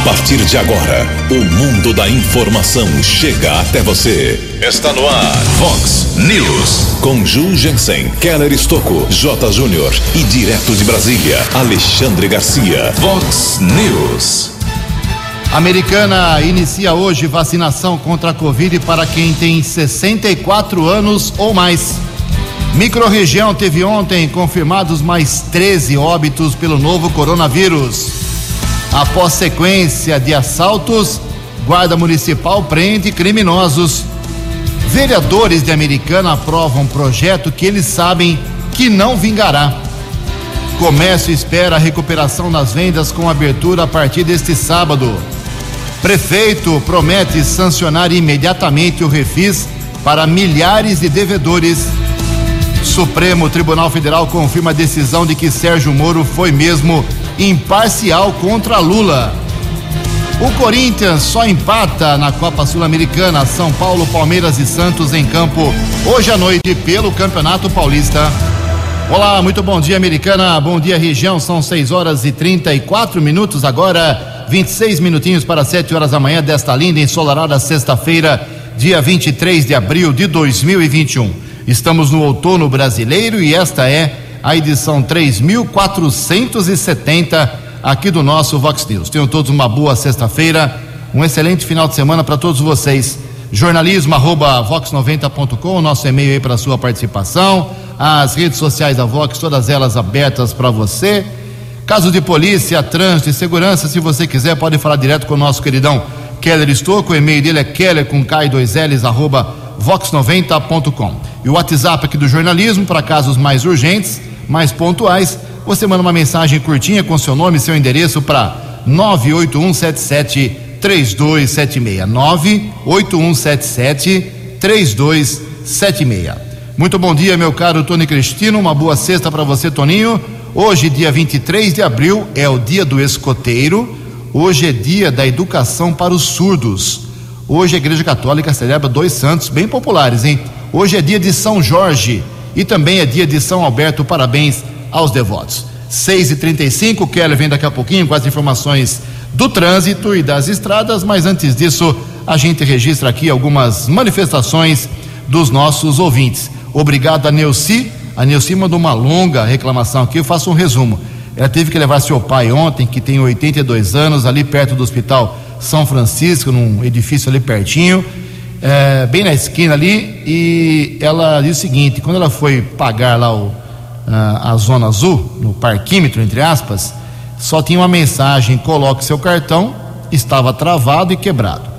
A partir de agora, o mundo da informação chega até você. Está no ar, Fox News. Com Ju Jensen, Keller Estocco, J. Júnior e direto de Brasília, Alexandre Garcia. Fox News. Americana inicia hoje vacinação contra a Covid para quem tem 64 anos ou mais. Microrregião teve ontem confirmados mais 13 óbitos pelo novo coronavírus. Após sequência de assaltos, Guarda Municipal prende criminosos. Vereadores de Americana aprovam projeto que eles sabem que não vingará. Comércio espera a recuperação das vendas com abertura a partir deste sábado. Prefeito promete sancionar imediatamente o refis para milhares de devedores. Supremo Tribunal Federal confirma a decisão de que Sérgio Moro foi mesmo imparcial contra Lula. O Corinthians só empata na Copa Sul-Americana. São Paulo, Palmeiras e Santos em campo hoje à noite pelo Campeonato Paulista. Olá, muito bom dia, Americana. Bom dia, região. São 6 horas e 34 minutos agora. 26 minutinhos para 7 horas da manhã desta linda ensolarada sexta-feira, dia 23 de abril de 2021. Estamos no outono brasileiro e esta é a edição 3470 aqui do nosso Vox News. Tenham todos uma boa sexta-feira, um excelente final de semana para todos vocês. Jornalismo arroba vox90.com, nosso e-mail aí para sua participação, as redes sociais da Vox, todas elas abertas para você. Caso de polícia, trânsito e segurança, se você quiser, pode falar direto com o nosso queridão Keller Estouco, o e-mail dele é keller com K2Ls, arroba vox90.com. E o WhatsApp aqui do jornalismo, para casos mais urgentes, mais pontuais, você manda uma mensagem curtinha com seu nome e seu endereço para 98177 3276. 98177 3276. Muito bom dia, meu caro Tony Cristino. Uma boa sexta para você, Toninho. Hoje, dia 23 de abril, é o dia do escoteiro. Hoje é dia da educação para os surdos. Hoje a Igreja Católica celebra dois santos bem populares, hein? Hoje é dia de São Jorge e também é dia de São Alberto. Parabéns aos devotos. 6 e 35 Keller vem daqui a pouquinho com as informações do trânsito e das estradas, mas antes disso, a gente registra aqui algumas manifestações dos nossos ouvintes. Obrigado a Neuci. A Neuci mandou uma longa reclamação aqui, eu faço um resumo. Ela teve que levar seu pai ontem, que tem 82 anos, ali perto do hospital São Francisco, num edifício ali pertinho, é, bem na esquina ali, e ela disse o seguinte: quando ela foi pagar lá o, a, a zona azul, no parquímetro, entre aspas, só tinha uma mensagem: coloque seu cartão, estava travado e quebrado.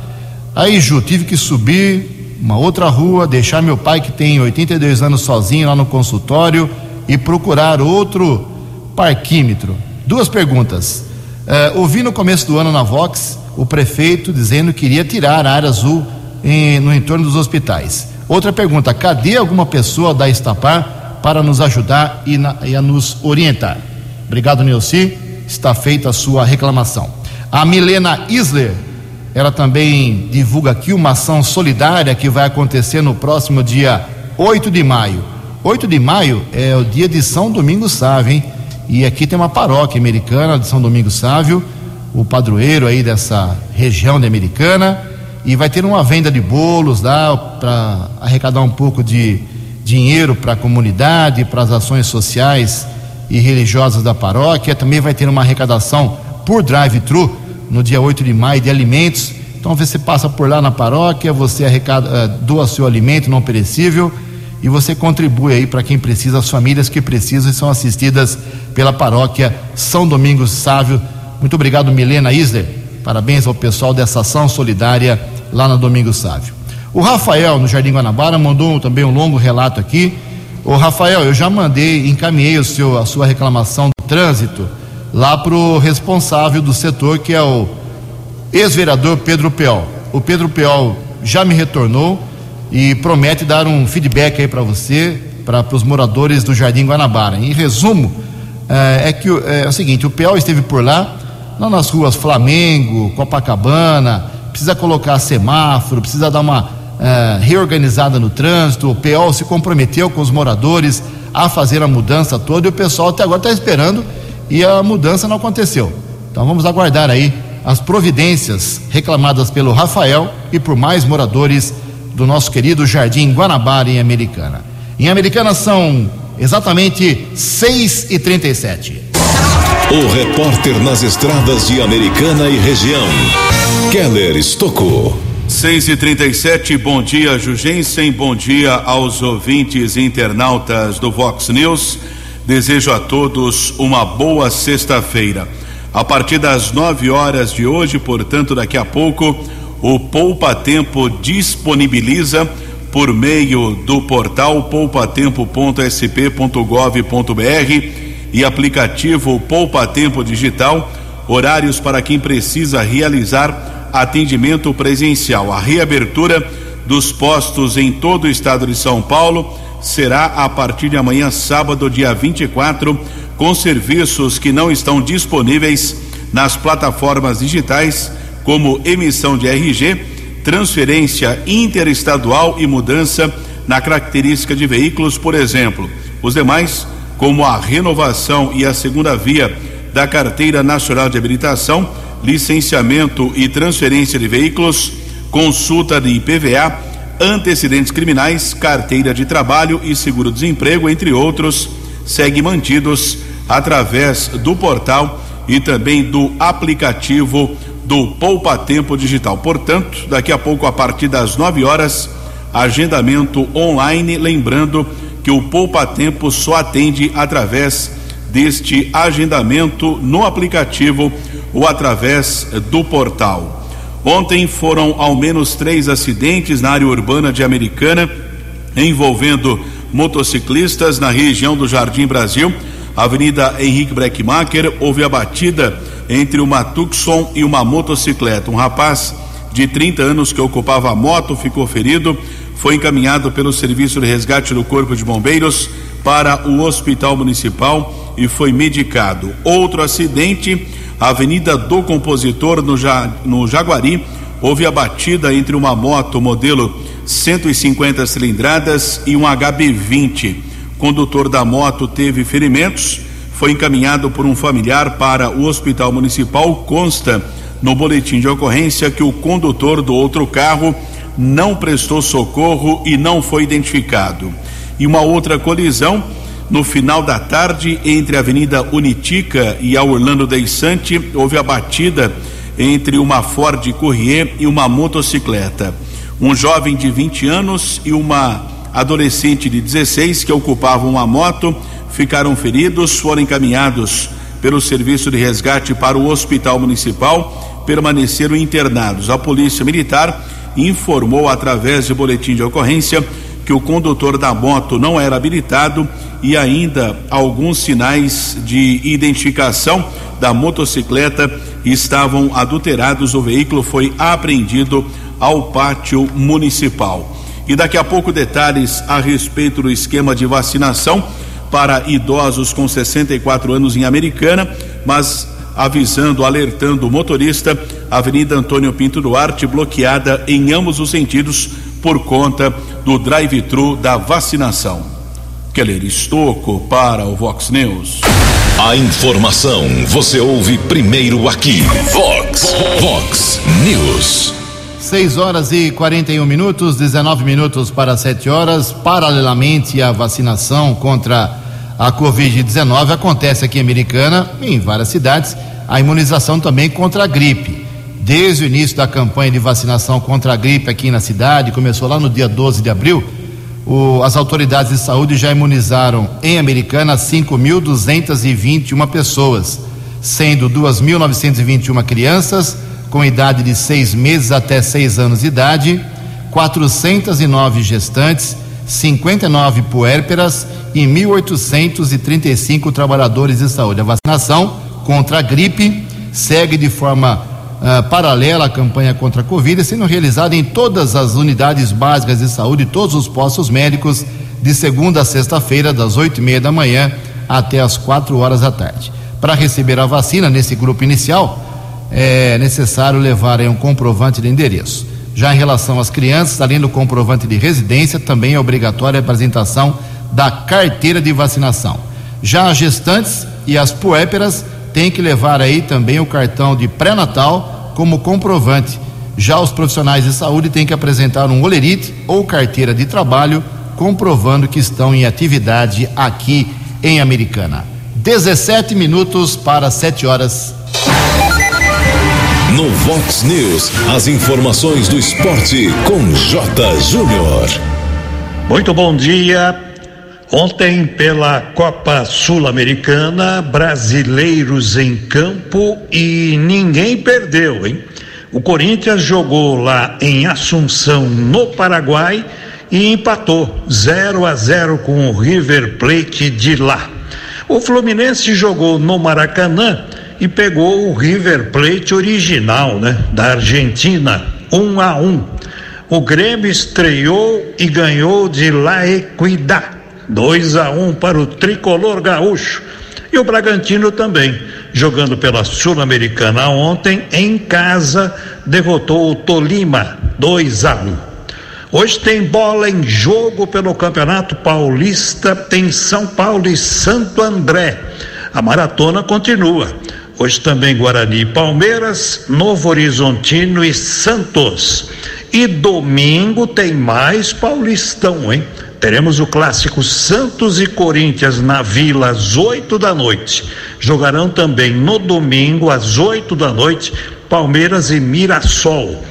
Aí, Ju, tive que subir uma outra rua, deixar meu pai, que tem 82 anos, sozinho lá no consultório e procurar outro parquímetro. Duas perguntas. Uh, ouvi no começo do ano na Vox o prefeito dizendo que iria tirar a área azul em, no entorno dos hospitais. Outra pergunta: cadê alguma pessoa da Estapar para nos ajudar e, na, e a nos orientar? Obrigado, Neuci. Está feita a sua reclamação. A Milena Isler, ela também divulga aqui uma ação solidária que vai acontecer no próximo dia 8 de maio. 8 de maio é o dia de São Domingos Sávio, hein? E aqui tem uma paróquia americana de São Domingos Sávio, o padroeiro aí dessa região de Americana, e vai ter uma venda de bolos lá para arrecadar um pouco de dinheiro para a comunidade, para as ações sociais e religiosas da paróquia. Também vai ter uma arrecadação por drive-thru no dia 8 de maio de alimentos. Então você passa por lá na paróquia, você arrecada, doa seu alimento não perecível e você contribui aí para quem precisa, as famílias que precisam e são assistidas pela paróquia São Domingos Sávio. Muito obrigado, Milena Isler. Parabéns ao pessoal dessa ação solidária lá na Domingos Sávio. O Rafael, no Jardim Guanabara, mandou também um longo relato aqui. Ô Rafael, eu já mandei, encaminhei o seu, a sua reclamação do trânsito lá para o responsável do setor, que é o ex-vereador Pedro Peol. O Pedro Peol já me retornou e promete dar um feedback aí para você, para os moradores do Jardim Guanabara. Em resumo, é, é que é, é, o seguinte: o PEL esteve por lá, lá nas ruas Flamengo, Copacabana, precisa colocar semáforo, precisa dar uma é, reorganizada no trânsito. O PEL se comprometeu com os moradores a fazer a mudança toda e o pessoal até agora está esperando e a mudança não aconteceu. Então vamos aguardar aí as providências reclamadas pelo Rafael e por mais moradores do nosso querido Jardim Guanabara em Americana. Em Americana são exatamente 6 e 37 O repórter nas estradas de Americana e região, Keller Estocou. 6 e 37 bom dia, Jugensen, bom dia aos ouvintes e internautas do Vox News. Desejo a todos uma boa sexta-feira. A partir das 9 horas de hoje, portanto, daqui a pouco, o Poupa Tempo disponibiliza por meio do portal poupatempo.sp.gov.br e aplicativo Poupa Tempo Digital horários para quem precisa realizar atendimento presencial. A reabertura dos postos em todo o estado de São Paulo será a partir de amanhã, sábado, dia 24 com serviços que não estão disponíveis nas plataformas digitais, como emissão de RG, transferência interestadual e mudança na característica de veículos, por exemplo. Os demais, como a renovação e a segunda via da Carteira Nacional de Habilitação, licenciamento e transferência de veículos, consulta de IPVA, antecedentes criminais, carteira de trabalho e seguro-desemprego, entre outros, segue mantidos através do portal e também do aplicativo do Poupa Tempo Digital. Portanto, daqui a pouco, a partir das 9 horas, agendamento online. Lembrando que o Poupa Tempo só atende através deste agendamento no aplicativo ou através do portal. Ontem foram ao menos três acidentes na área urbana de Americana envolvendo motociclistas na região do Jardim Brasil. Avenida Henrique Breckmacher, houve a batida entre uma Tucson e uma motocicleta. Um rapaz de 30 anos que ocupava a moto ficou ferido, foi encaminhado pelo Serviço de Resgate do Corpo de Bombeiros para o Hospital Municipal e foi medicado. Outro acidente, Avenida do Compositor, no, ja, no Jaguari, houve a batida entre uma moto modelo 150 cilindradas e um HB20 condutor da moto teve ferimentos, foi encaminhado por um familiar para o hospital municipal. Consta no boletim de ocorrência que o condutor do outro carro não prestou socorro e não foi identificado. E uma outra colisão no final da tarde entre a Avenida Unitica e a Orlando Deissante, houve a batida entre uma Ford Courier e uma motocicleta. Um jovem de 20 anos e uma adolescente de 16 que ocupavam uma moto ficaram feridos, foram encaminhados pelo serviço de resgate para o hospital municipal, permaneceram internados. A polícia militar informou através de boletim de ocorrência que o condutor da moto não era habilitado e ainda alguns sinais de identificação da motocicleta estavam adulterados. O veículo foi apreendido ao pátio municipal. E daqui a pouco detalhes a respeito do esquema de vacinação para idosos com 64 anos em Americana, mas avisando, alertando o motorista, Avenida Antônio Pinto Duarte bloqueada em ambos os sentidos por conta do drive-thru da vacinação. Keller Estocco para o Vox News. A informação você ouve primeiro aqui. Vox, Vox News. 6 horas e 41 minutos, 19 minutos para 7 horas. Paralelamente à vacinação contra a Covid-19, acontece aqui em Americana, em várias cidades, a imunização também contra a gripe. Desde o início da campanha de vacinação contra a gripe aqui na cidade, começou lá no dia 12 de abril, o, as autoridades de saúde já imunizaram em Americana 5.221 pessoas, sendo 2.921 crianças com idade de seis meses até seis anos de idade, 409 gestantes, 59 puérperas e 1.835 trabalhadores de saúde. A vacinação contra a gripe segue de forma uh, paralela à campanha contra a Covid, sendo realizada em todas as unidades básicas de saúde, todos os postos médicos, de segunda a sexta-feira, das oito e meia da manhã até as quatro horas da tarde. Para receber a vacina nesse grupo inicial, é necessário levar um comprovante de endereço. Já em relação às crianças, além do comprovante de residência, também é obrigatória a apresentação da carteira de vacinação. Já as gestantes e as puéperas têm que levar aí também o cartão de pré-natal como comprovante. Já os profissionais de saúde têm que apresentar um olerite ou carteira de trabalho comprovando que estão em atividade aqui em Americana. 17 minutos para 7 horas. No Vox News, as informações do esporte com J. Júnior. Muito bom dia. Ontem, pela Copa Sul-Americana, brasileiros em campo e ninguém perdeu, hein? O Corinthians jogou lá em Assunção, no Paraguai, e empatou 0 a 0 com o River Plate de lá. O Fluminense jogou no Maracanã e pegou o River Plate original, né, da Argentina, 1 a 1. O Grêmio estreou e ganhou de La Equidad, 2 a 1 para o tricolor gaúcho. E o Bragantino também, jogando pela Sul-Americana ontem, em casa, derrotou o Tolima 2 a 1. Hoje tem bola em jogo pelo Campeonato Paulista, tem São Paulo e Santo André. A maratona continua. Hoje também Guarani e Palmeiras, Novo Horizontino e Santos. E domingo tem mais Paulistão, hein? Teremos o clássico Santos e Corinthians na Vila às 8 da noite. Jogarão também no domingo às 8 da noite Palmeiras e Mirassol.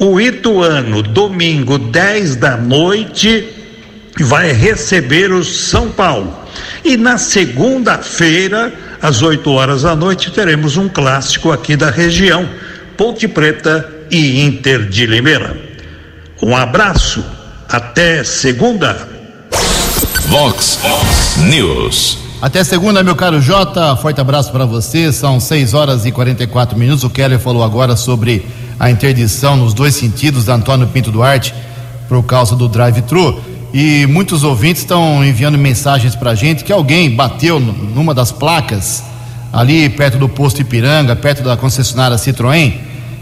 O Ituano, domingo 10 da noite, vai receber o São Paulo. E na segunda-feira, às 8 horas da noite, teremos um clássico aqui da região, Ponte Preta e Inter de Limeira. Um abraço, até segunda. Vox News. Até segunda, meu caro Jota. Forte abraço para você. São 6 horas e 44 minutos. O Keller falou agora sobre a interdição nos dois sentidos da Antônio Pinto Duarte por causa do drive-thru. E muitos ouvintes estão enviando mensagens para a gente que alguém bateu numa das placas ali perto do posto Ipiranga, perto da concessionária Citroën,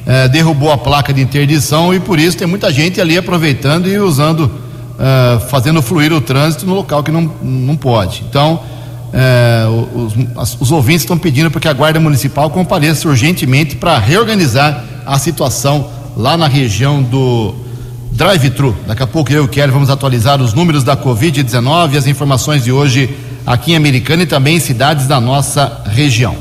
eh, derrubou a placa de interdição e por isso tem muita gente ali aproveitando e usando, eh, fazendo fluir o trânsito no local que não, não pode. Então, eh, os, os ouvintes estão pedindo para que a Guarda Municipal compareça urgentemente para reorganizar a situação lá na região do drive-thru. Daqui a pouco eu e o Kelly vamos atualizar os números da Covid-19 e as informações de hoje aqui em Americana e também em cidades da nossa região.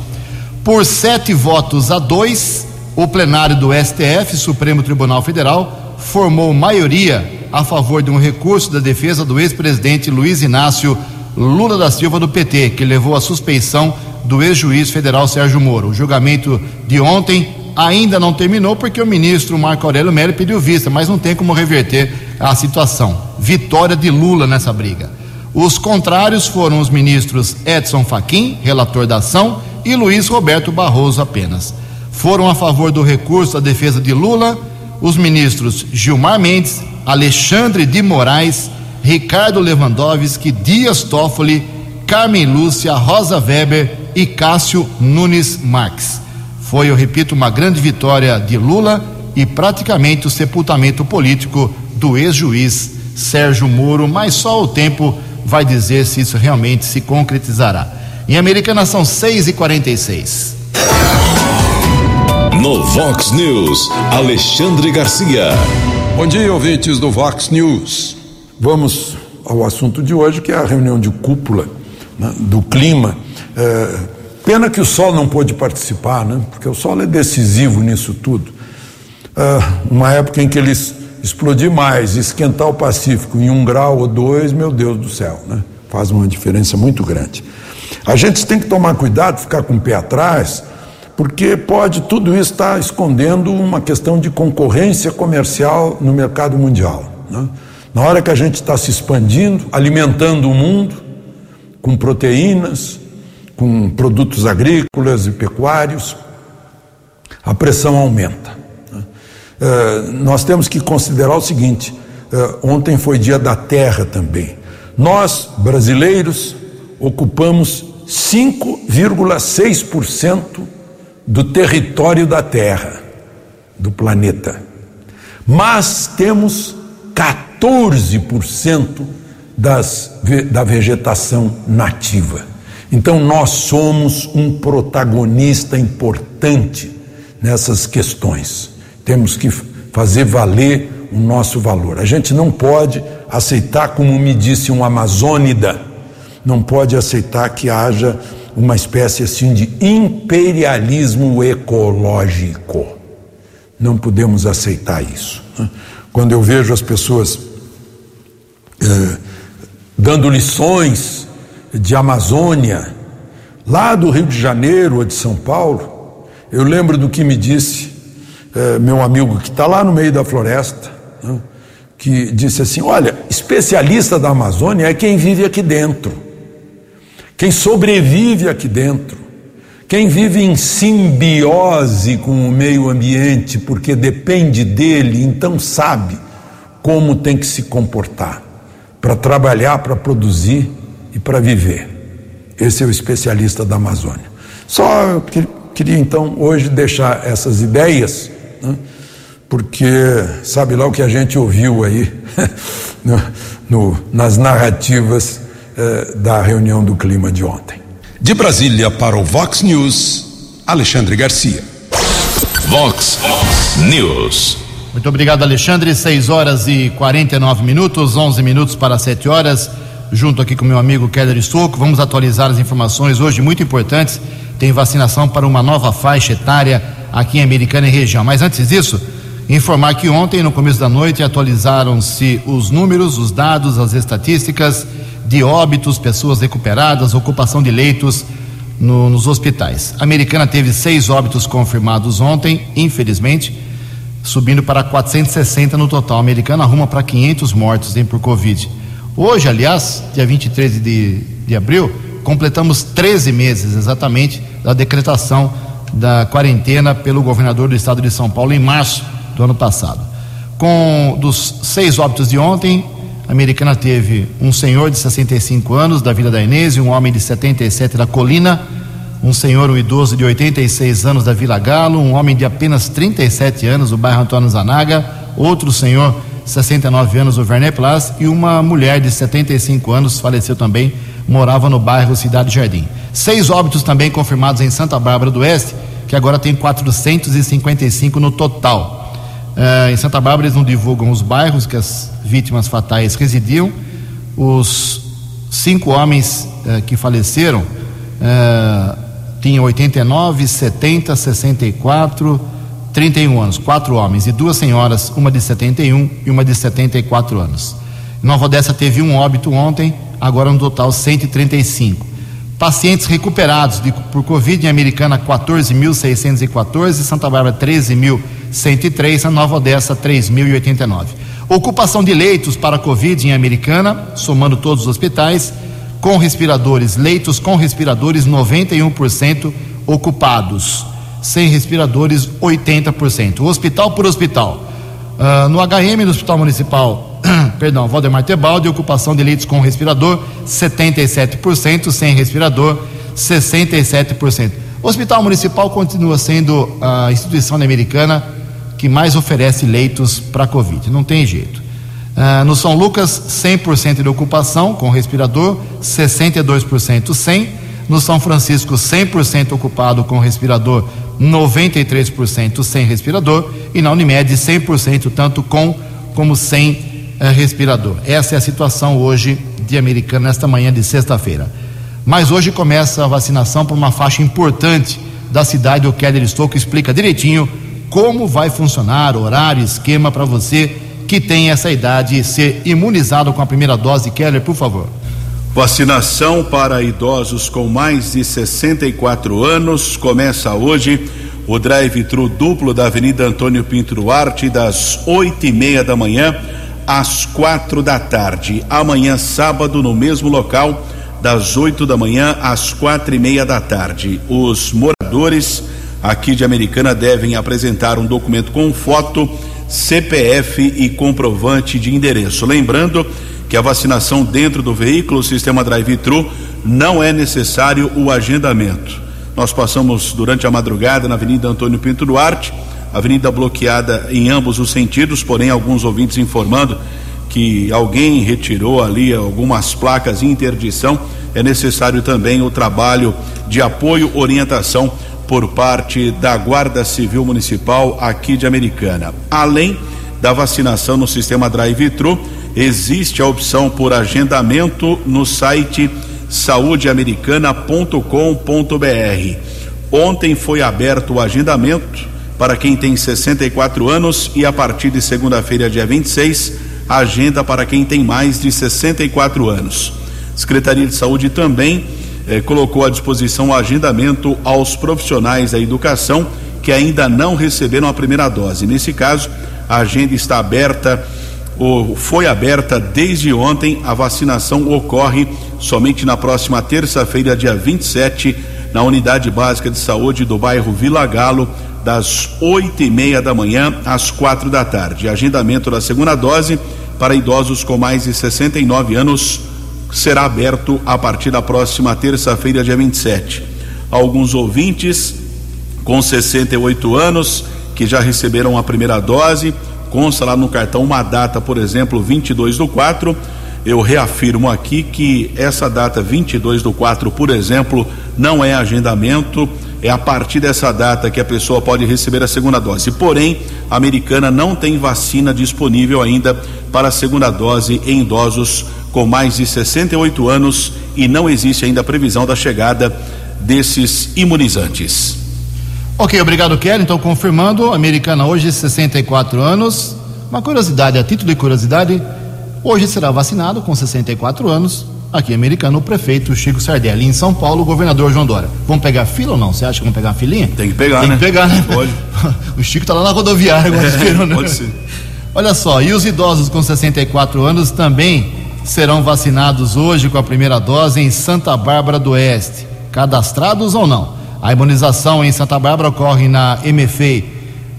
Por sete votos a dois, o plenário do STF, Supremo Tribunal Federal, formou maioria a favor de um recurso da defesa do ex-presidente Luiz Inácio Lula da Silva do PT, que levou à suspeição do ex-juiz federal Sérgio Moro. O julgamento de ontem ainda não terminou porque o ministro Marco Aurélio Mello pediu vista, mas não tem como reverter a situação. Vitória de Lula nessa briga. Os contrários foram os ministros Edson Fachin, relator da ação, e Luiz Roberto Barroso apenas. Foram a favor do recurso à defesa de Lula os ministros Gilmar Mendes, Alexandre de Moraes, Ricardo Lewandowski, Dias Toffoli, Carmen Lúcia, Rosa Weber e Cássio Nunes Marques. Foi, eu repito, uma grande vitória de Lula e praticamente o sepultamento político do ex-juiz Sérgio Moro, mas só o tempo vai dizer se isso realmente se concretizará. Em Americana são 6 e 46 No Vox News, Alexandre Garcia. Bom dia, ouvintes do Vox News. Vamos ao assunto de hoje, que é a reunião de cúpula né, do clima. É Pena que o Sol não pôde participar, né? porque o Sol é decisivo nisso tudo. Uh, uma época em que eles explodir mais, esquentar o Pacífico em um grau ou dois, meu Deus do céu, né? faz uma diferença muito grande. A gente tem que tomar cuidado, ficar com o pé atrás, porque pode tudo isso estar escondendo uma questão de concorrência comercial no mercado mundial. Né? Na hora que a gente está se expandindo, alimentando o mundo com proteínas, com produtos agrícolas e pecuários, a pressão aumenta. Né? É, nós temos que considerar o seguinte: é, ontem foi dia da terra também. Nós, brasileiros, ocupamos 5,6% do território da Terra, do planeta. Mas temos 14% das, da vegetação nativa. Então nós somos um protagonista importante nessas questões. Temos que fazer valer o nosso valor. A gente não pode aceitar, como me disse um amazônida, não pode aceitar que haja uma espécie assim de imperialismo ecológico. Não podemos aceitar isso. Quando eu vejo as pessoas eh, dando lições de Amazônia, lá do Rio de Janeiro ou de São Paulo, eu lembro do que me disse eh, meu amigo que está lá no meio da floresta, né, que disse assim: Olha, especialista da Amazônia é quem vive aqui dentro, quem sobrevive aqui dentro, quem vive em simbiose com o meio ambiente, porque depende dele, então sabe como tem que se comportar para trabalhar, para produzir e para viver. Esse é o especialista da Amazônia. Só queria então hoje deixar essas ideias, né? porque sabe lá o que a gente ouviu aí no, no, nas narrativas eh, da reunião do clima de ontem. De Brasília para o Vox News, Alexandre Garcia. Vox News. Muito obrigado, Alexandre. 6 horas e 49 minutos, 11 minutos para 7 horas. Junto aqui com meu amigo Keller Stouco, vamos atualizar as informações hoje muito importantes. Tem vacinação para uma nova faixa etária aqui em Americana e região. Mas antes disso, informar que ontem, no começo da noite, atualizaram-se os números, os dados, as estatísticas de óbitos, pessoas recuperadas, ocupação de leitos no, nos hospitais. A Americana teve seis óbitos confirmados ontem, infelizmente subindo para 460 no total. A americana arruma para 500 mortos hein, por Covid. Hoje, aliás, dia 23 de, de abril, completamos 13 meses exatamente da decretação da quarentena pelo governador do estado de São Paulo em março do ano passado. Com dos seis óbitos de ontem, a americana teve um senhor de 65 anos da Vila da Inês um homem de 77 da Colina um senhor, um idoso de 86 anos da Vila Galo, um homem de apenas 37 anos do bairro Antônio Zanaga, outro senhor, 69 anos, do Vernet Place, e uma mulher de 75 anos, faleceu também, morava no bairro Cidade Jardim. Seis óbitos também confirmados em Santa Bárbara do Oeste, que agora tem 455 no total. Uh, em Santa Bárbara eles não divulgam os bairros que as vítimas fatais residiam. Os cinco homens uh, que faleceram uh, tinha 89, 70, 64, 31 anos, quatro homens e duas senhoras, uma de 71 e uma de 74 anos. Nova Odessa teve um óbito ontem, agora um total 135. Pacientes recuperados de, por Covid em Americana 14.614, Santa Bárbara 13.103, a Nova Odessa 3.089. Ocupação de leitos para Covid em Americana, somando todos os hospitais, com respiradores, leitos com respiradores 91% ocupados, sem respiradores 80%. Hospital por hospital. Uh, no HM do Hospital Municipal, perdão, Valdemar Tebaldi, ocupação de leitos com respirador 77%, sem respirador 67%. O Hospital Municipal continua sendo a instituição americana que mais oferece leitos para Covid, não tem jeito. Uh, no São Lucas, 100% de ocupação com respirador, 62% sem. No São Francisco, 100% ocupado com respirador, 93% sem respirador. E na Unimed, 100% tanto com como sem uh, respirador. Essa é a situação hoje de Americana, nesta manhã de sexta-feira. Mas hoje começa a vacinação para uma faixa importante da cidade. O Keller Stouco explica direitinho como vai funcionar, horário, esquema para você que tem essa idade ser imunizado com a primeira dose. Keller, por favor. Vacinação para idosos com mais de 64 anos começa hoje. O drive-thru duplo da Avenida Antônio Pinto Duarte, das oito e meia da manhã às quatro da tarde. Amanhã, sábado, no mesmo local, das oito da manhã às quatro e meia da tarde. Os moradores aqui de Americana devem apresentar um documento com foto CPF e comprovante de endereço. Lembrando que a vacinação dentro do veículo, sistema drive-thru, não é necessário o agendamento. Nós passamos durante a madrugada na Avenida Antônio Pinto Duarte, avenida bloqueada em ambos os sentidos, porém alguns ouvintes informando que alguém retirou ali algumas placas de interdição, é necessário também o trabalho de apoio, orientação por parte da Guarda Civil Municipal aqui de Americana. Além da vacinação no sistema drive-thru, existe a opção por agendamento no site saudeamericana.com.br. Ontem foi aberto o agendamento para quem tem 64 anos e a partir de segunda-feira, dia 26, agenda para quem tem mais de 64 anos. Secretaria de Saúde também eh, colocou à disposição o agendamento aos profissionais da educação que ainda não receberam a primeira dose. Nesse caso, a agenda está aberta foi aberta desde ontem. A vacinação ocorre somente na próxima terça-feira, dia 27, na unidade básica de saúde do bairro Vila Galo, das oito e meia da manhã às quatro da tarde. Agendamento da segunda dose para idosos com mais de 69 anos será aberto a partir da próxima terça-feira, dia 27. Alguns ouvintes com 68 anos que já receberam a primeira dose, consta lá no cartão uma data, por exemplo, 22 do 4. Eu reafirmo aqui que essa data 22 do 4, por exemplo, não é agendamento, é a partir dessa data que a pessoa pode receber a segunda dose. Porém, a americana não tem vacina disponível ainda para a segunda dose em idosos com mais de 68 anos e não existe ainda a previsão da chegada desses imunizantes. Ok, obrigado, Kelly. Então, confirmando, americana hoje, 64 anos. Uma curiosidade, a título de curiosidade, hoje será vacinado com 64 anos. Aqui, americano, o prefeito Chico Sardelli. Em São Paulo, o governador João Dória. Vamos pegar fila ou não? Você acha que vamos pegar a filinha? Tem que pegar, Tem né? que pegar, né? Pode. o Chico tá lá na rodoviária agora esperando. né? Pode ser. Olha só, e os idosos com 64 anos também serão vacinados hoje com a primeira dose em Santa Bárbara do Oeste, cadastrados ou não. A imunização em Santa Bárbara ocorre na MFEI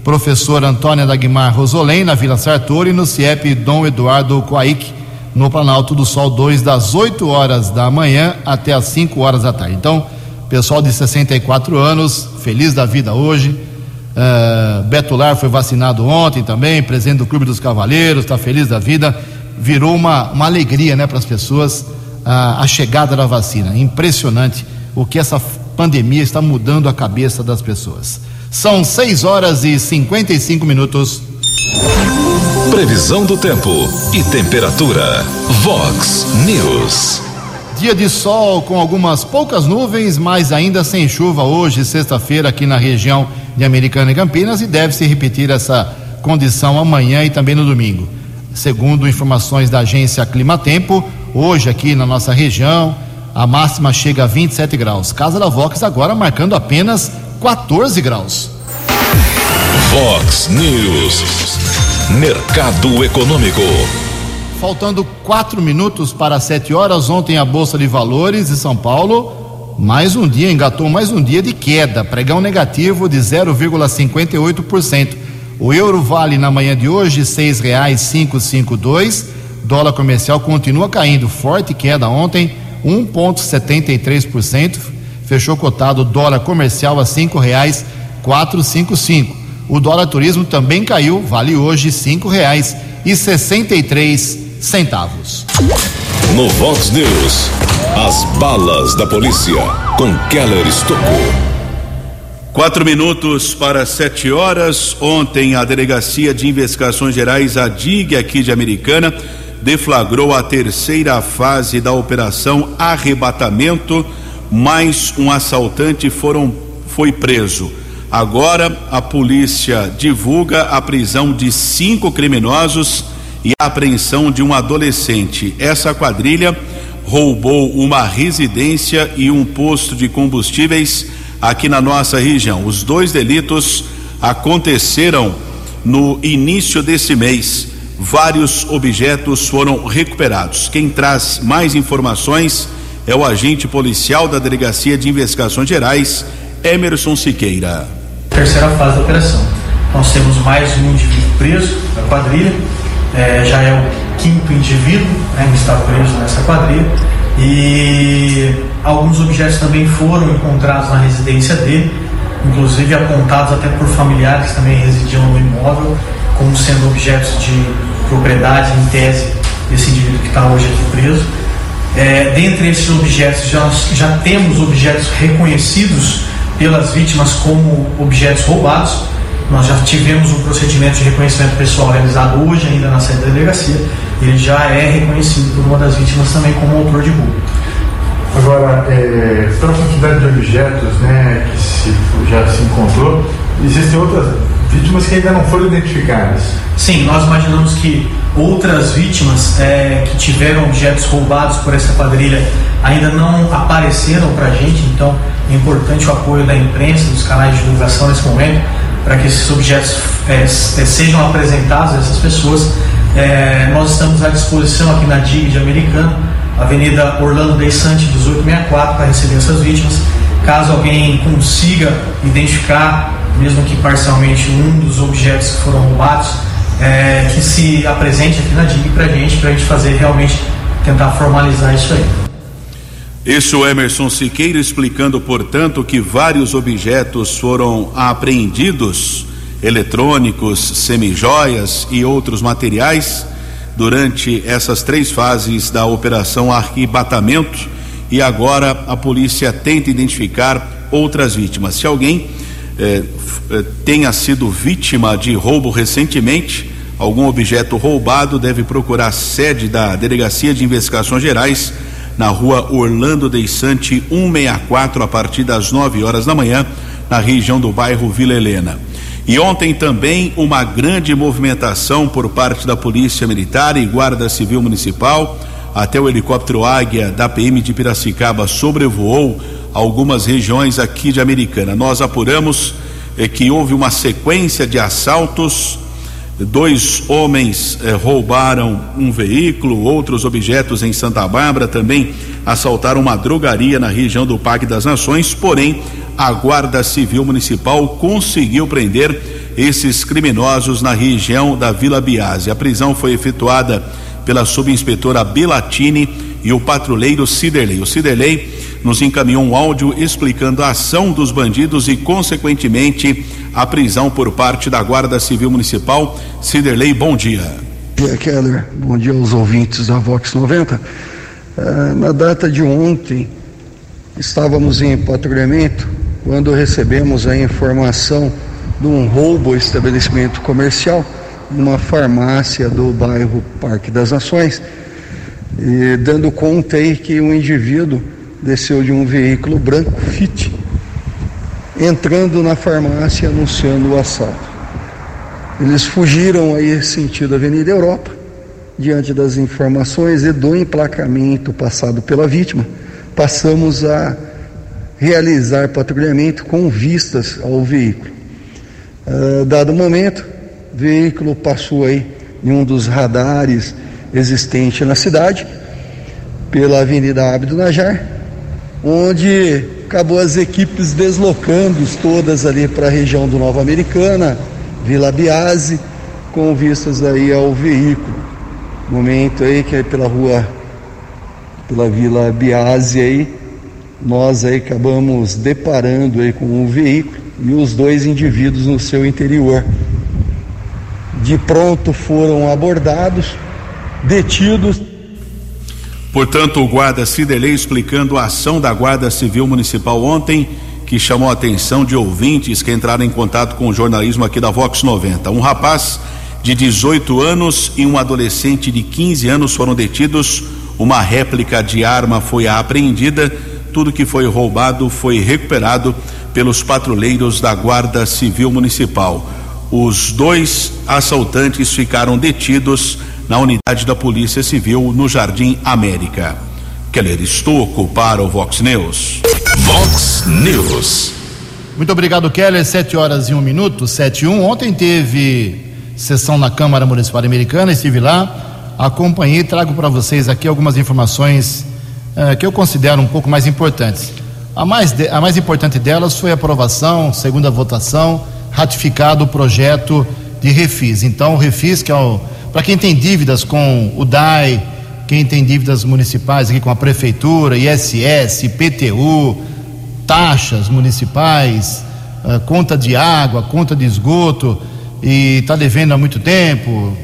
Professor Antônia Dagmar Rosolém, na Vila Sartori, e no CIEP Dom Eduardo Coaic, no Planalto do Sol 2, das 8 horas da manhã até as 5 horas da tarde. Então, pessoal de 64 anos, feliz da vida hoje. Uh, Beto Lar foi vacinado ontem também, presidente do Clube dos Cavaleiros, está feliz da vida. Virou uma, uma alegria né, para as pessoas uh, a chegada da vacina. Impressionante o que essa pandemia está mudando a cabeça das pessoas. São 6 horas e 55 minutos. Previsão do tempo e temperatura. Vox News. Dia de sol com algumas poucas nuvens, mas ainda sem chuva hoje, sexta-feira, aqui na região de Americana e Campinas, e deve se repetir essa condição amanhã e também no domingo. Segundo informações da agência Climatempo, hoje aqui na nossa região, a máxima chega a 27 graus. Casa da Vox agora marcando apenas 14 graus. Vox News. Mercado Econômico. Faltando quatro minutos para sete horas, ontem a Bolsa de Valores de São Paulo, mais um dia, engatou mais um dia de queda, pregão negativo de 0,58%. O euro vale na manhã de hoje R$ 6,552. Dólar comercial continua caindo, forte queda ontem, 1,73%. Fechou cotado o dólar comercial a R$ 5,455. O dólar turismo também caiu, vale hoje R$ 5,63 centavos. No Vox News, as balas da polícia com Keller Estocou. Quatro minutos para sete horas. Ontem, a Delegacia de Investigações Gerais, a DIG, aqui de Americana, deflagrou a terceira fase da Operação Arrebatamento. Mais um assaltante foram, foi preso. Agora, a polícia divulga a prisão de cinco criminosos e a apreensão de um adolescente. Essa quadrilha roubou uma residência e um posto de combustíveis aqui na nossa região. Os dois delitos aconteceram no início desse mês. Vários objetos foram recuperados. Quem traz mais informações é o agente policial da Delegacia de Investigações Gerais, Emerson Siqueira. Terceira fase da operação. Nós temos mais um indivíduo preso na quadrilha, é, já é o quinto indivíduo né, que está preso nessa quadrilha e alguns objetos também foram encontrados na residência dele, inclusive apontados até por familiares que também residiam no imóvel, como sendo objetos de propriedade em tese desse indivíduo que está hoje aqui preso. É, dentre esses objetos, já, já temos objetos reconhecidos pelas vítimas como objetos roubados. Nós já tivemos um procedimento de reconhecimento pessoal realizado hoje ainda na sede da delegacia. Ele já é reconhecido por uma das vítimas também como autor de roubo. Agora, é, pela quantidade de objetos né, que se, já se encontrou, existem outras vítimas que ainda não foram identificadas. Sim, nós imaginamos que outras vítimas é, que tiveram objetos roubados por essa quadrilha ainda não apareceram para a gente, então é importante o apoio da imprensa, dos canais de divulgação nesse momento, para que esses objetos é, é sejam apresentados a essas pessoas. É, nós estamos à disposição aqui na DIG de Americano Avenida Orlando Deissante, 1864, para receber essas vítimas. Caso alguém consiga identificar, mesmo que parcialmente, um dos objetos que foram roubados, é, que se apresente aqui na DIG para a gente, para a gente fazer realmente, tentar formalizar isso aí. Esse o Emerson Siqueira explicando, portanto, que vários objetos foram apreendidos, eletrônicos, semijoias e outros materiais durante essas três fases da operação arquibatamento e agora a polícia tenta identificar outras vítimas. Se alguém eh, eh, tenha sido vítima de roubo recentemente, algum objeto roubado, deve procurar a sede da Delegacia de Investigações Gerais na rua Orlando Deissante 164 a partir das 9 horas da manhã, na região do bairro Vila Helena. E ontem também uma grande movimentação por parte da Polícia Militar e Guarda Civil Municipal. Até o helicóptero Águia da PM de Piracicaba sobrevoou algumas regiões aqui de Americana. Nós apuramos eh, que houve uma sequência de assaltos. Dois homens eh, roubaram um veículo, outros objetos em Santa Bárbara também assaltaram uma drogaria na região do Parque das Nações, porém a Guarda Civil Municipal conseguiu prender esses criminosos na região da Vila Biase. A prisão foi efetuada pela subinspetora Belatini e o patrulheiro Ciderley. O Ciderley nos encaminhou um áudio explicando a ação dos bandidos e, consequentemente, a prisão por parte da Guarda Civil Municipal. Ciderley, bom dia. Bom dia, Keller. Bom dia aos ouvintes da Vox 90. Ah, na data de ontem, estávamos em patrulhamento quando recebemos a informação de um roubo ao estabelecimento comercial, uma farmácia do bairro Parque das Nações, dando conta aí que um indivíduo desceu de um veículo branco Fit, entrando na farmácia anunciando o assalto. Eles fugiram aí sentido Avenida Europa, diante das informações e do emplacamento passado pela vítima, passamos a realizar patrulhamento com vistas ao veículo. Uh, dado o momento, o veículo passou aí em um dos radares existentes na cidade, pela Avenida Abdo Najar, onde acabou as equipes deslocando todas ali para a região do Nova Americana, Vila Biase, com vistas aí ao veículo. Momento aí que é pela rua, pela Vila Biase aí, nós aí acabamos deparando aí com um veículo e os dois indivíduos no seu interior. De pronto foram abordados, detidos. Portanto, o guarda Ciderley explicando a ação da Guarda Civil Municipal ontem, que chamou a atenção de ouvintes que entraram em contato com o jornalismo aqui da Vox 90. Um rapaz de 18 anos e um adolescente de 15 anos foram detidos. Uma réplica de arma foi apreendida tudo que foi roubado foi recuperado pelos patrulheiros da Guarda Civil Municipal. Os dois assaltantes ficaram detidos na unidade da Polícia Civil no Jardim América. Keller Estocco para o Vox News. Vox News. Muito obrigado, Keller. Sete horas e um minuto, sete e um. Ontem teve sessão na Câmara Municipal Americana, estive lá, acompanhei e trago para vocês aqui algumas informações é, que eu considero um pouco mais importantes. A mais, de, a mais importante delas foi a aprovação, segunda votação, ratificado o projeto de refis. Então, o refis, que é para quem tem dívidas com o DAI, quem tem dívidas municipais aqui com a prefeitura, ISS, IPTU, taxas municipais, uh, conta de água, conta de esgoto, e está devendo há muito tempo,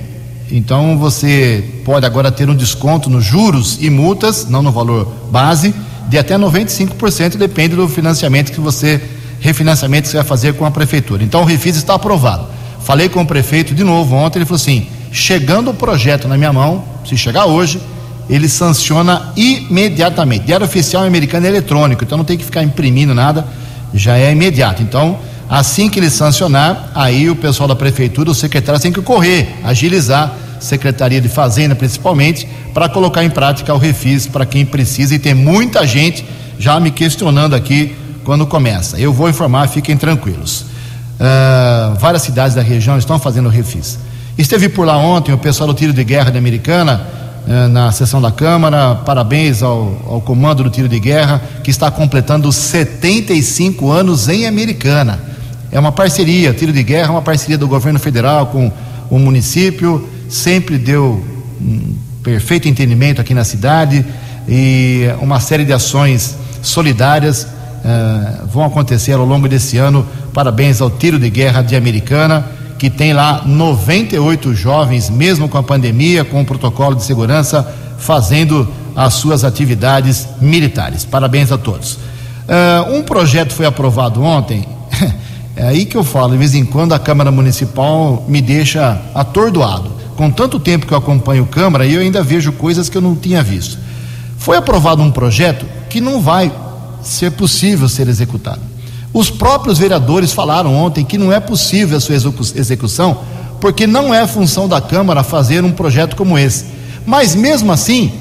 então você pode agora ter um desconto nos juros e multas, não no valor base, de até 95%, depende do financiamento que você refinanciamento que você vai fazer com a prefeitura. Então o refis está aprovado. Falei com o prefeito de novo ontem, ele falou assim: chegando o projeto na minha mão, se chegar hoje, ele sanciona imediatamente. Diário oficial americano é eletrônico, então não tem que ficar imprimindo nada, já é imediato. Então, assim que ele sancionar, aí o pessoal da prefeitura, os secretários têm que correr, agilizar, Secretaria de Fazenda principalmente, para colocar em prática o refis para quem precisa e tem muita gente já me questionando aqui quando começa. Eu vou informar, fiquem tranquilos. Uh, várias cidades da região estão fazendo refis. Esteve por lá ontem o pessoal do tiro de guerra da Americana, uh, na sessão da Câmara. Parabéns ao, ao, comando do tiro de guerra, que está completando 75 anos em Americana. É uma parceria, tiro de guerra é uma parceria do governo federal com o município, sempre deu um perfeito entendimento aqui na cidade e uma série de ações solidárias uh, vão acontecer ao longo desse ano. Parabéns ao Tiro de Guerra de Americana, que tem lá 98 jovens, mesmo com a pandemia, com o protocolo de segurança, fazendo as suas atividades militares. Parabéns a todos. Uh, um projeto foi aprovado ontem. é aí que eu falo, de vez em quando a Câmara Municipal me deixa atordoado. Com tanto tempo que eu acompanho Câmara, eu ainda vejo coisas que eu não tinha visto. Foi aprovado um projeto que não vai ser possível ser executado. Os próprios vereadores falaram ontem que não é possível a sua execução, porque não é função da Câmara fazer um projeto como esse. Mas mesmo assim,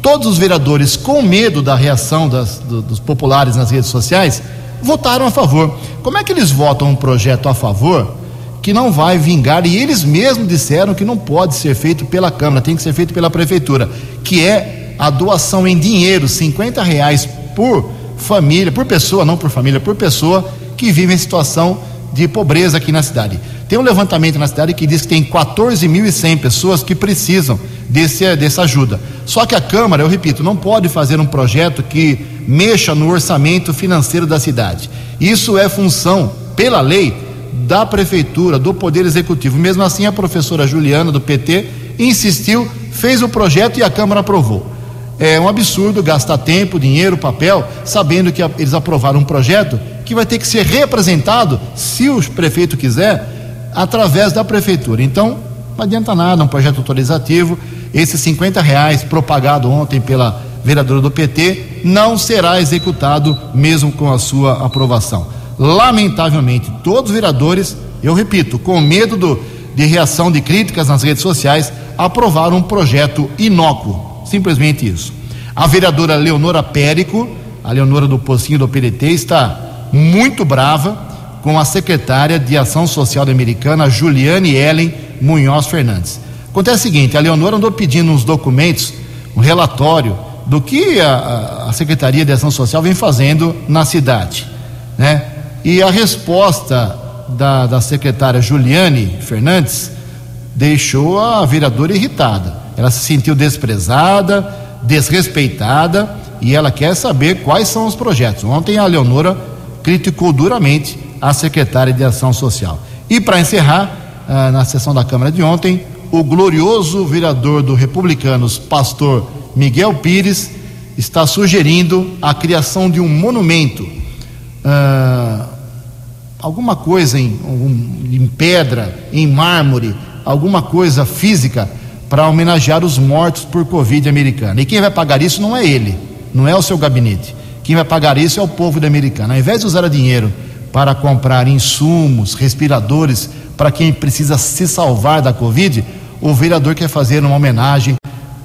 todos os vereadores, com medo da reação das, do, dos populares nas redes sociais, votaram a favor. Como é que eles votam um projeto a favor que não vai vingar? E eles mesmos disseram que não pode ser feito pela Câmara, tem que ser feito pela Prefeitura, que é a doação em dinheiro, 50 reais por família, por pessoa, não por família, por pessoa que vive em situação de pobreza aqui na cidade. Tem um levantamento na cidade que diz que tem 14.100 pessoas que precisam desse, dessa ajuda. Só que a Câmara, eu repito, não pode fazer um projeto que mexa no orçamento financeiro da cidade. Isso é função, pela lei, da Prefeitura, do Poder Executivo. Mesmo assim, a professora Juliana, do PT, insistiu, fez o projeto e a Câmara aprovou. É um absurdo gastar tempo, dinheiro, papel, sabendo que eles aprovaram um projeto que vai ter que ser representado, se o prefeito quiser, através da prefeitura. Então, não adianta nada, um projeto autorizativo. Esses 50 reais propagado ontem pela vereadora do PT não será executado mesmo com a sua aprovação. Lamentavelmente, todos os vereadores, eu repito, com medo do, de reação de críticas nas redes sociais, aprovaram um projeto inócuo simplesmente isso. A vereadora Leonora Périco, a Leonora do Pocinho do PDT, está muito brava com a secretária de Ação Social da Americana, Juliane Ellen Munhoz Fernandes. Acontece o seguinte: a Leonora andou pedindo uns documentos, um relatório do que a, a Secretaria de Ação Social vem fazendo na cidade, né? E a resposta da, da secretária Juliane Fernandes deixou a vereadora irritada. Ela se sentiu desprezada, desrespeitada e ela quer saber quais são os projetos. Ontem a Leonora criticou duramente a secretária de Ação Social. E para encerrar, ah, na sessão da Câmara de ontem, o glorioso vereador do Republicanos, pastor Miguel Pires, está sugerindo a criação de um monumento, ah, alguma coisa em, em pedra, em mármore, alguma coisa física para homenagear os mortos por Covid americana. E quem vai pagar isso não é ele, não é o seu gabinete. Quem vai pagar isso é o povo da americana. Ao invés de usar dinheiro para comprar insumos, respiradores para quem precisa se salvar da Covid, o vereador quer fazer uma homenagem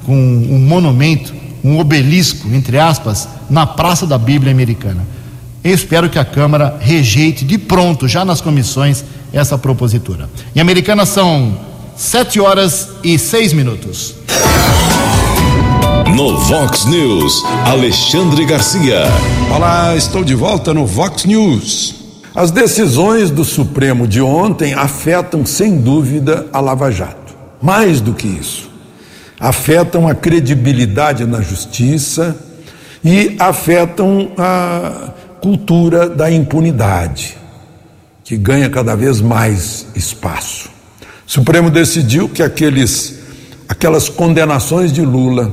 com um monumento, um obelisco, entre aspas, na Praça da Bíblia Americana. Eu espero que a Câmara rejeite de pronto, já nas comissões, essa propositura. Em Americana são Sete horas e seis minutos. No Vox News, Alexandre Garcia. Olá, estou de volta no Vox News. As decisões do Supremo de ontem afetam, sem dúvida, a Lava Jato. Mais do que isso, afetam a credibilidade na justiça e afetam a cultura da impunidade, que ganha cada vez mais espaço. O Supremo decidiu que aqueles, aquelas condenações de Lula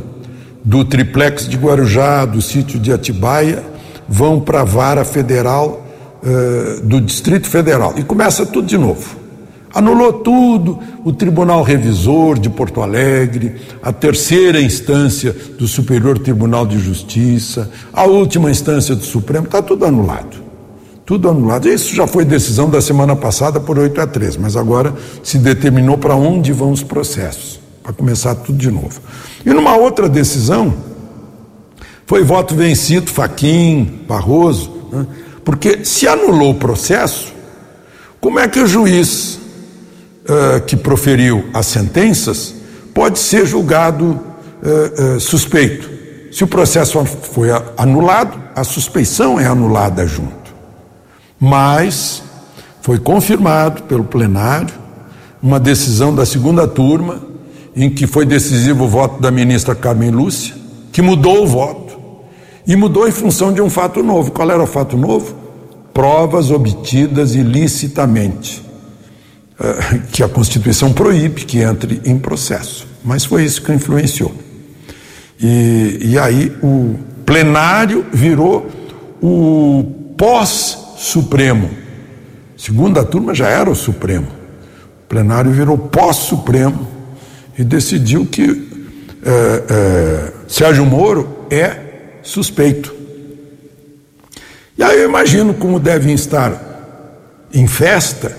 do triplex de Guarujá, do sítio de Atibaia, vão para a vara federal uh, do Distrito Federal e começa tudo de novo. Anulou tudo, o Tribunal Revisor de Porto Alegre, a terceira instância do Superior Tribunal de Justiça, a última instância do Supremo, está tudo anulado. Tudo anulado. Isso já foi decisão da semana passada por 8 a 3, mas agora se determinou para onde vão os processos, para começar tudo de novo. E numa outra decisão, foi voto vencido, Faquim, Barroso, né? porque se anulou o processo, como é que o juiz uh, que proferiu as sentenças pode ser julgado uh, uh, suspeito? Se o processo foi anulado, a suspeição é anulada junto. Mas foi confirmado pelo plenário uma decisão da segunda turma, em que foi decisivo o voto da ministra Carmen Lúcia, que mudou o voto. E mudou em função de um fato novo. Qual era o fato novo? Provas obtidas ilicitamente, eh, que a Constituição proíbe que entre em processo. Mas foi isso que influenciou. E, e aí o plenário virou o pós-supremo. Segunda turma já era o Supremo. O plenário virou pós-supremo e decidiu que é, é, Sérgio Moro é suspeito. E aí eu imagino como devem estar em festa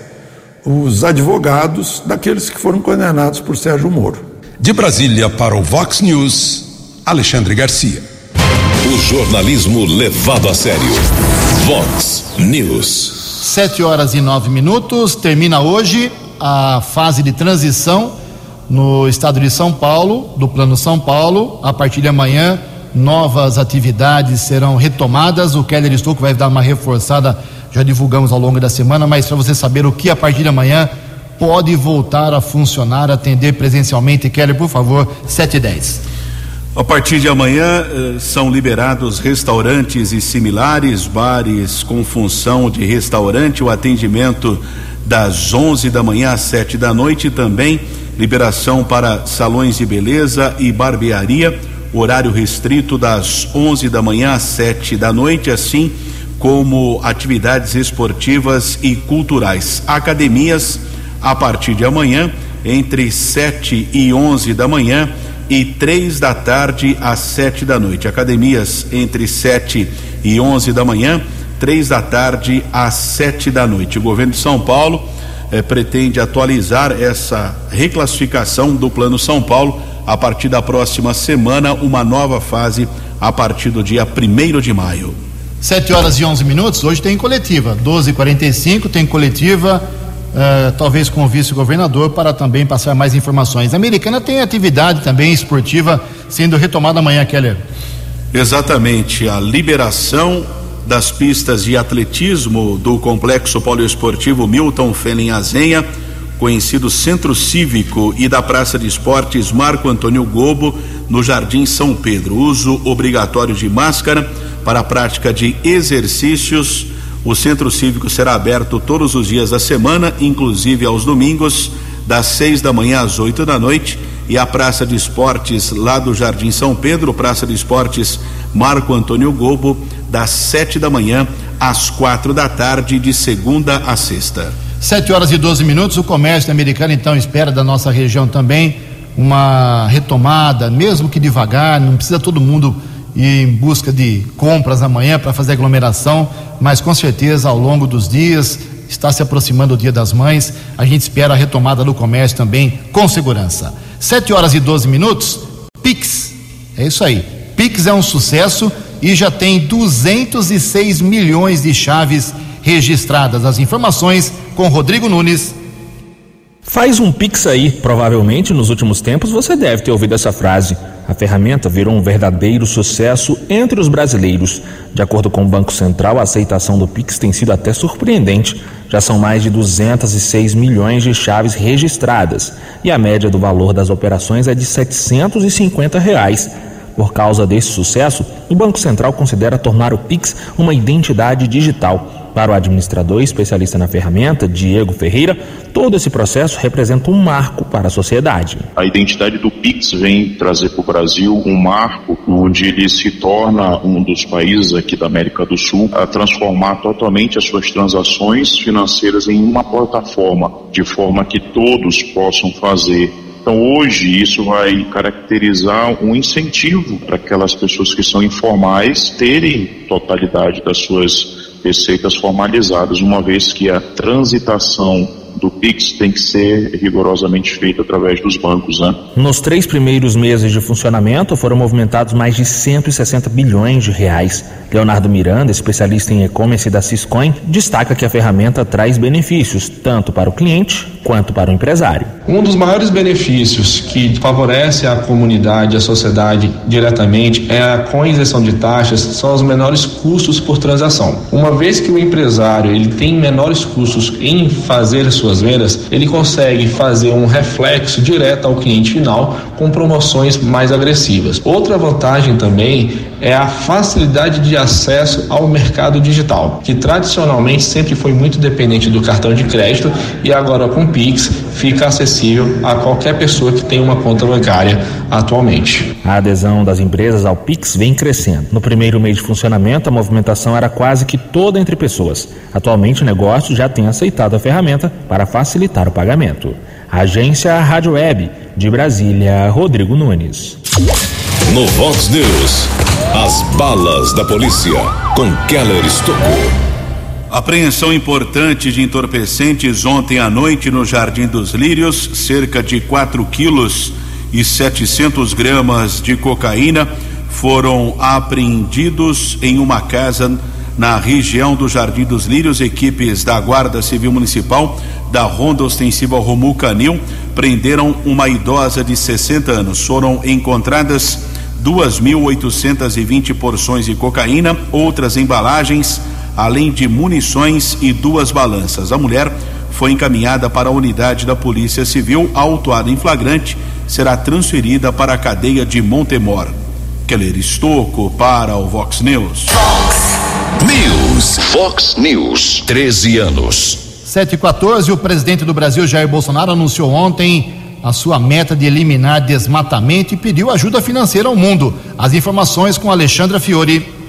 os advogados daqueles que foram condenados por Sérgio Moro. De Brasília para o Vox News, Alexandre Garcia. O jornalismo levado a sério. Vox News. Sete horas e nove minutos. Termina hoje a fase de transição no estado de São Paulo, do Plano São Paulo. A partir de amanhã, novas atividades serão retomadas. O Keller Stuck vai dar uma reforçada, já divulgamos ao longo da semana, mas para você saber o que a partir de amanhã pode voltar a funcionar, atender presencialmente. Keller, por favor, 7 e 10. A partir de amanhã eh, são liberados restaurantes e similares, bares com função de restaurante, o atendimento das 11 da manhã às 7 da noite. Também liberação para salões de beleza e barbearia. Horário restrito das 11 da manhã às 7 da noite, assim como atividades esportivas e culturais. Academias a partir de amanhã, entre 7 e 11 da manhã e três da tarde às sete da noite. Academias entre 7 e 11 da manhã, três da tarde às sete da noite. O governo de São Paulo eh, pretende atualizar essa reclassificação do Plano São Paulo a partir da próxima semana, uma nova fase a partir do dia 1 de maio. 7 horas e 11 minutos, hoje tem coletiva. 12h45 tem coletiva, uh, talvez com o vice-governador, para também passar mais informações. A americana tem atividade também esportiva sendo retomada amanhã, Keller. Exatamente, a liberação das pistas de atletismo do Complexo Poliesportivo Milton Fenen Azenha conhecido Centro Cívico e da Praça de Esportes Marco Antônio Gobo, no Jardim São Pedro. Uso obrigatório de máscara para a prática de exercícios. O Centro Cívico será aberto todos os dias da semana, inclusive aos domingos, das seis da manhã às oito da noite. E a Praça de Esportes lá do Jardim São Pedro, Praça de Esportes Marco Antônio Gobo, das sete da manhã às quatro da tarde, de segunda a sexta. 7 horas e 12 minutos. O comércio americano, então, espera da nossa região também uma retomada, mesmo que devagar, não precisa todo mundo ir em busca de compras amanhã para fazer aglomeração, mas com certeza ao longo dos dias está se aproximando o Dia das Mães, a gente espera a retomada do comércio também com segurança. 7 horas e 12 minutos, Pix. É isso aí. Pix é um sucesso e já tem 206 milhões de chaves registradas. As informações com Rodrigo Nunes. Faz um pix aí. Provavelmente nos últimos tempos você deve ter ouvido essa frase. A ferramenta virou um verdadeiro sucesso entre os brasileiros. De acordo com o Banco Central, a aceitação do Pix tem sido até surpreendente. Já são mais de 206 milhões de chaves registradas e a média do valor das operações é de 750 reais. Por causa desse sucesso, o Banco Central considera tornar o Pix uma identidade digital Para o administrador e especialista na ferramenta, Diego Ferreira, todo esse processo representa um marco para a sociedade. A identidade do Pix vem trazer para o Brasil um marco onde ele se torna um dos países aqui da América do Sul a transformar totalmente as suas transações financeiras em uma plataforma, de forma que todos possam fazer então, hoje, isso vai caracterizar um incentivo para aquelas pessoas que são informais terem totalidade das suas receitas formalizadas, uma vez que a transitação do Pix tem que ser rigorosamente feito através dos bancos. Né? Nos três primeiros meses de funcionamento foram movimentados mais de 160 bilhões de reais. Leonardo Miranda, especialista em e-commerce da Ciscoin, destaca que a ferramenta traz benefícios tanto para o cliente quanto para o empresário. Um dos maiores benefícios que favorece a comunidade, a sociedade diretamente é a com isenção de taxas, são os menores custos por transação. Uma vez que o empresário ele tem menores custos em fazer suas vendas, ele consegue fazer um reflexo direto ao cliente final com promoções mais agressivas. Outra vantagem também é a facilidade de acesso ao mercado digital, que tradicionalmente sempre foi muito dependente do cartão de crédito e agora com Pix fica acessível a qualquer pessoa que tenha uma conta bancária atualmente. A adesão das empresas ao Pix vem crescendo. No primeiro mês de funcionamento, a movimentação era quase que toda entre pessoas. Atualmente, o negócio já tem aceitado a ferramenta para facilitar o pagamento. Agência Rádio Web, de Brasília, Rodrigo Nunes. No Vox News, as balas da polícia com Keller Estocou. Apreensão importante de entorpecentes ontem à noite no Jardim dos Lírios, cerca de 4 quilos e 700 gramas de cocaína foram apreendidos em uma casa na região do Jardim dos Lírios. Equipes da Guarda Civil Municipal da Ronda Ostensiva Romul Canil prenderam uma idosa de 60 anos. Foram encontradas 2.820 porções de cocaína, outras embalagens além de munições e duas balanças. A mulher foi encaminhada para a unidade da Polícia Civil, autuada em flagrante, será transferida para a cadeia de Montemor. Keller Estocco para o Vox News. Vox News. Vox News. 13 anos. 7 e 14, o presidente do Brasil, Jair Bolsonaro, anunciou ontem a sua meta de eliminar desmatamento e pediu ajuda financeira ao mundo. As informações com Alexandra Fiore.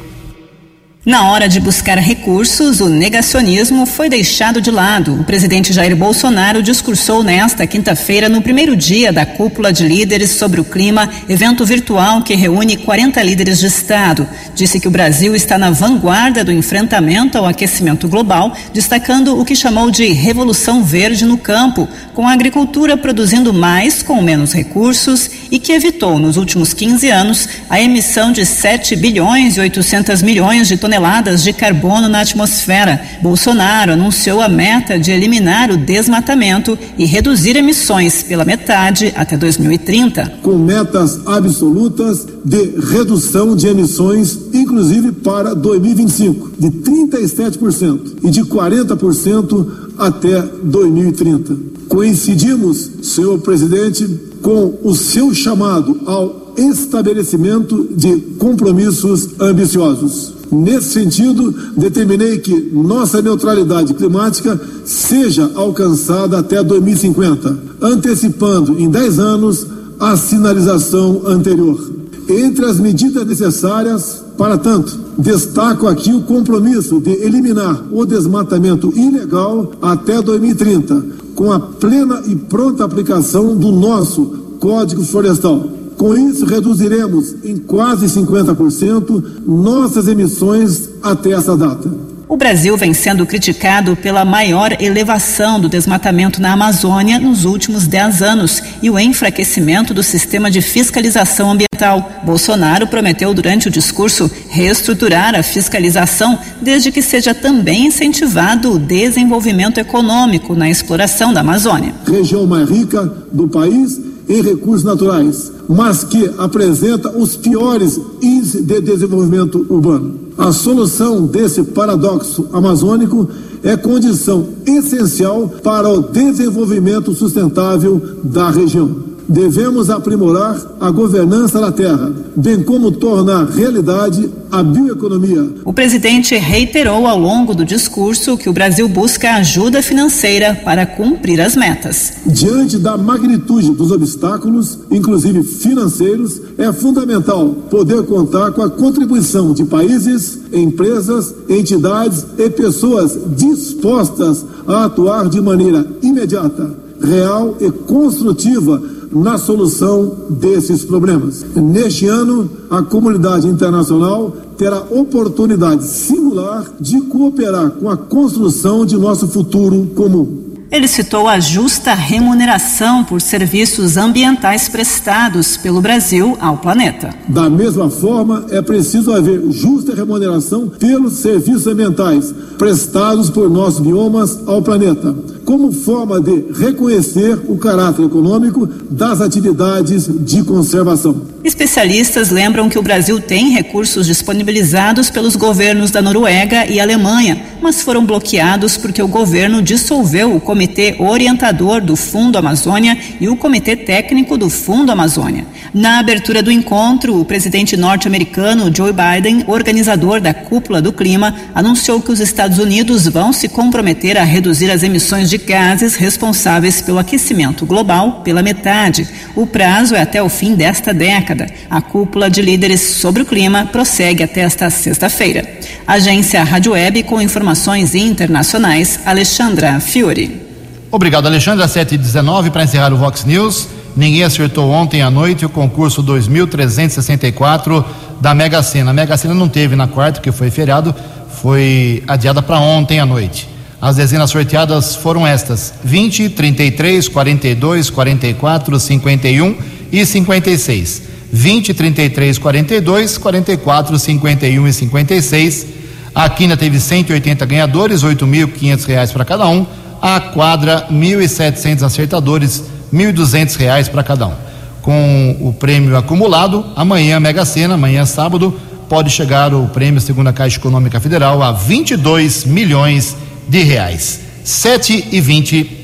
Na hora de buscar recursos, o negacionismo foi deixado de lado. O presidente Jair Bolsonaro discursou nesta quinta-feira, no primeiro dia da cúpula de líderes sobre o clima, evento virtual que reúne 40 líderes de Estado. Disse que o Brasil está na vanguarda do enfrentamento ao aquecimento global, destacando o que chamou de revolução verde no campo, com a agricultura produzindo mais com menos recursos e que evitou, nos últimos 15 anos, a emissão de 7 bilhões e 800 milhões de toneladas toneladas de carbono na atmosfera. Bolsonaro anunciou a meta de eliminar o desmatamento e reduzir emissões pela metade até 2030. Com metas absolutas de redução de emissões, inclusive para 2025, de 37% e de 40% até 2030. Coincidimos, senhor presidente, com o seu chamado ao estabelecimento de compromissos ambiciosos. Nesse sentido, determinei que nossa neutralidade climática seja alcançada até 2050, antecipando em 10 anos a sinalização anterior. Entre as medidas necessárias, para tanto, destaco aqui o compromisso de eliminar o desmatamento ilegal até 2030, com a plena e pronta aplicação do nosso Código Florestal com isso, reduziremos em quase 50% nossas emissões até essa data. O Brasil vem sendo criticado pela maior elevação do desmatamento na Amazônia nos últimos 10 anos e o enfraquecimento do sistema de fiscalização ambiental. Bolsonaro prometeu durante o discurso reestruturar a fiscalização, desde que seja também incentivado o desenvolvimento econômico na exploração da Amazônia. Região mais rica do país em recursos naturais, mas que apresenta os piores índices de desenvolvimento urbano. A solução desse paradoxo amazônico é condição essencial para o desenvolvimento sustentável da região. Devemos aprimorar a governança da terra, bem como tornar realidade a bioeconomia. O presidente reiterou ao longo do discurso que o Brasil busca ajuda financeira para cumprir as metas. Diante da magnitude dos obstáculos, inclusive financeiros, é fundamental poder contar com a contribuição de países, empresas, entidades e pessoas dispostas a atuar de maneira imediata, real e construtiva na solução desses problemas. Neste ano, a comunidade internacional terá oportunidade singular de cooperar com a construção de nosso futuro comum. Ele citou a justa remuneração por serviços ambientais prestados pelo Brasil ao planeta. Da mesma forma, é preciso haver justa remuneração pelos serviços ambientais prestados por nossos biomas ao planeta, como forma de reconhecer o caráter econômico das atividades de conservação. Especialistas lembram que o Brasil tem recursos disponibilizados pelos governos da Noruega e Alemanha, mas foram bloqueados porque o governo dissolveu o Comitê Orientador do Fundo Amazônia e o Comitê Técnico do Fundo Amazônia. Na abertura do encontro, o presidente norte-americano Joe Biden, organizador da Cúpula do Clima, anunciou que os Estados Unidos vão se comprometer a reduzir as emissões de gases responsáveis pelo aquecimento global pela metade. O prazo é até o fim desta década. A cúpula de líderes sobre o clima prossegue até esta sexta-feira. Agência Rádio Web com informações internacionais, Alexandra Fiore. Obrigado, Alexandra. 7h19 para encerrar o Vox News. Ninguém acertou ontem à noite o concurso 2364 da Mega Sena. A Mega Sena não teve na quarta, que foi feriado, foi adiada para ontem à noite. As dezenas sorteadas foram estas: 20, 33, 42, 44, 51 e 56. 20, 33, 42, 44, 51 e 56. A Quina teve 180 ganhadores, R$ 8.500 para cada um. A quadra, 1.700 acertadores, R$ 1.200 para cada um. Com o prêmio acumulado, amanhã, Mega Sena, amanhã, sábado, pode chegar o prêmio, segundo a Caixa Econômica Federal, a 22 milhões de reais. 7 e 20.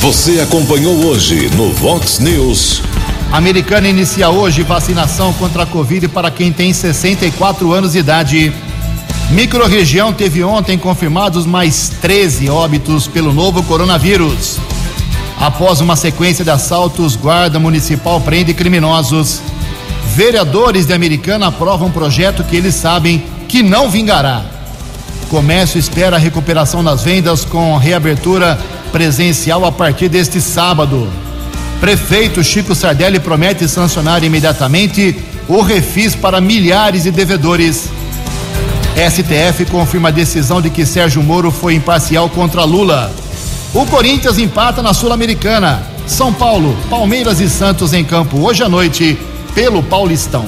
Você acompanhou hoje no Vox News. A americana inicia hoje vacinação contra a Covid para quem tem 64 anos de idade. Microrregião teve ontem confirmados mais 13 óbitos pelo novo coronavírus. Após uma sequência de assaltos, guarda municipal prende criminosos. Vereadores de Americana aprovam um projeto que eles sabem que não vingará. Comércio espera a recuperação das vendas com reabertura presencial a partir deste sábado. Prefeito Chico Sardelli promete sancionar imediatamente o refis para milhares de devedores. STF confirma a decisão de que Sérgio Moro foi imparcial contra Lula. O Corinthians empata na Sul-Americana. São Paulo, Palmeiras e Santos em campo hoje à noite pelo Paulistão.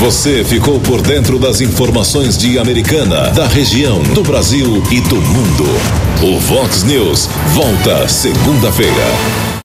Você ficou por dentro das informações de Americana, da região, do Brasil e do mundo. O Vox News volta segunda-feira.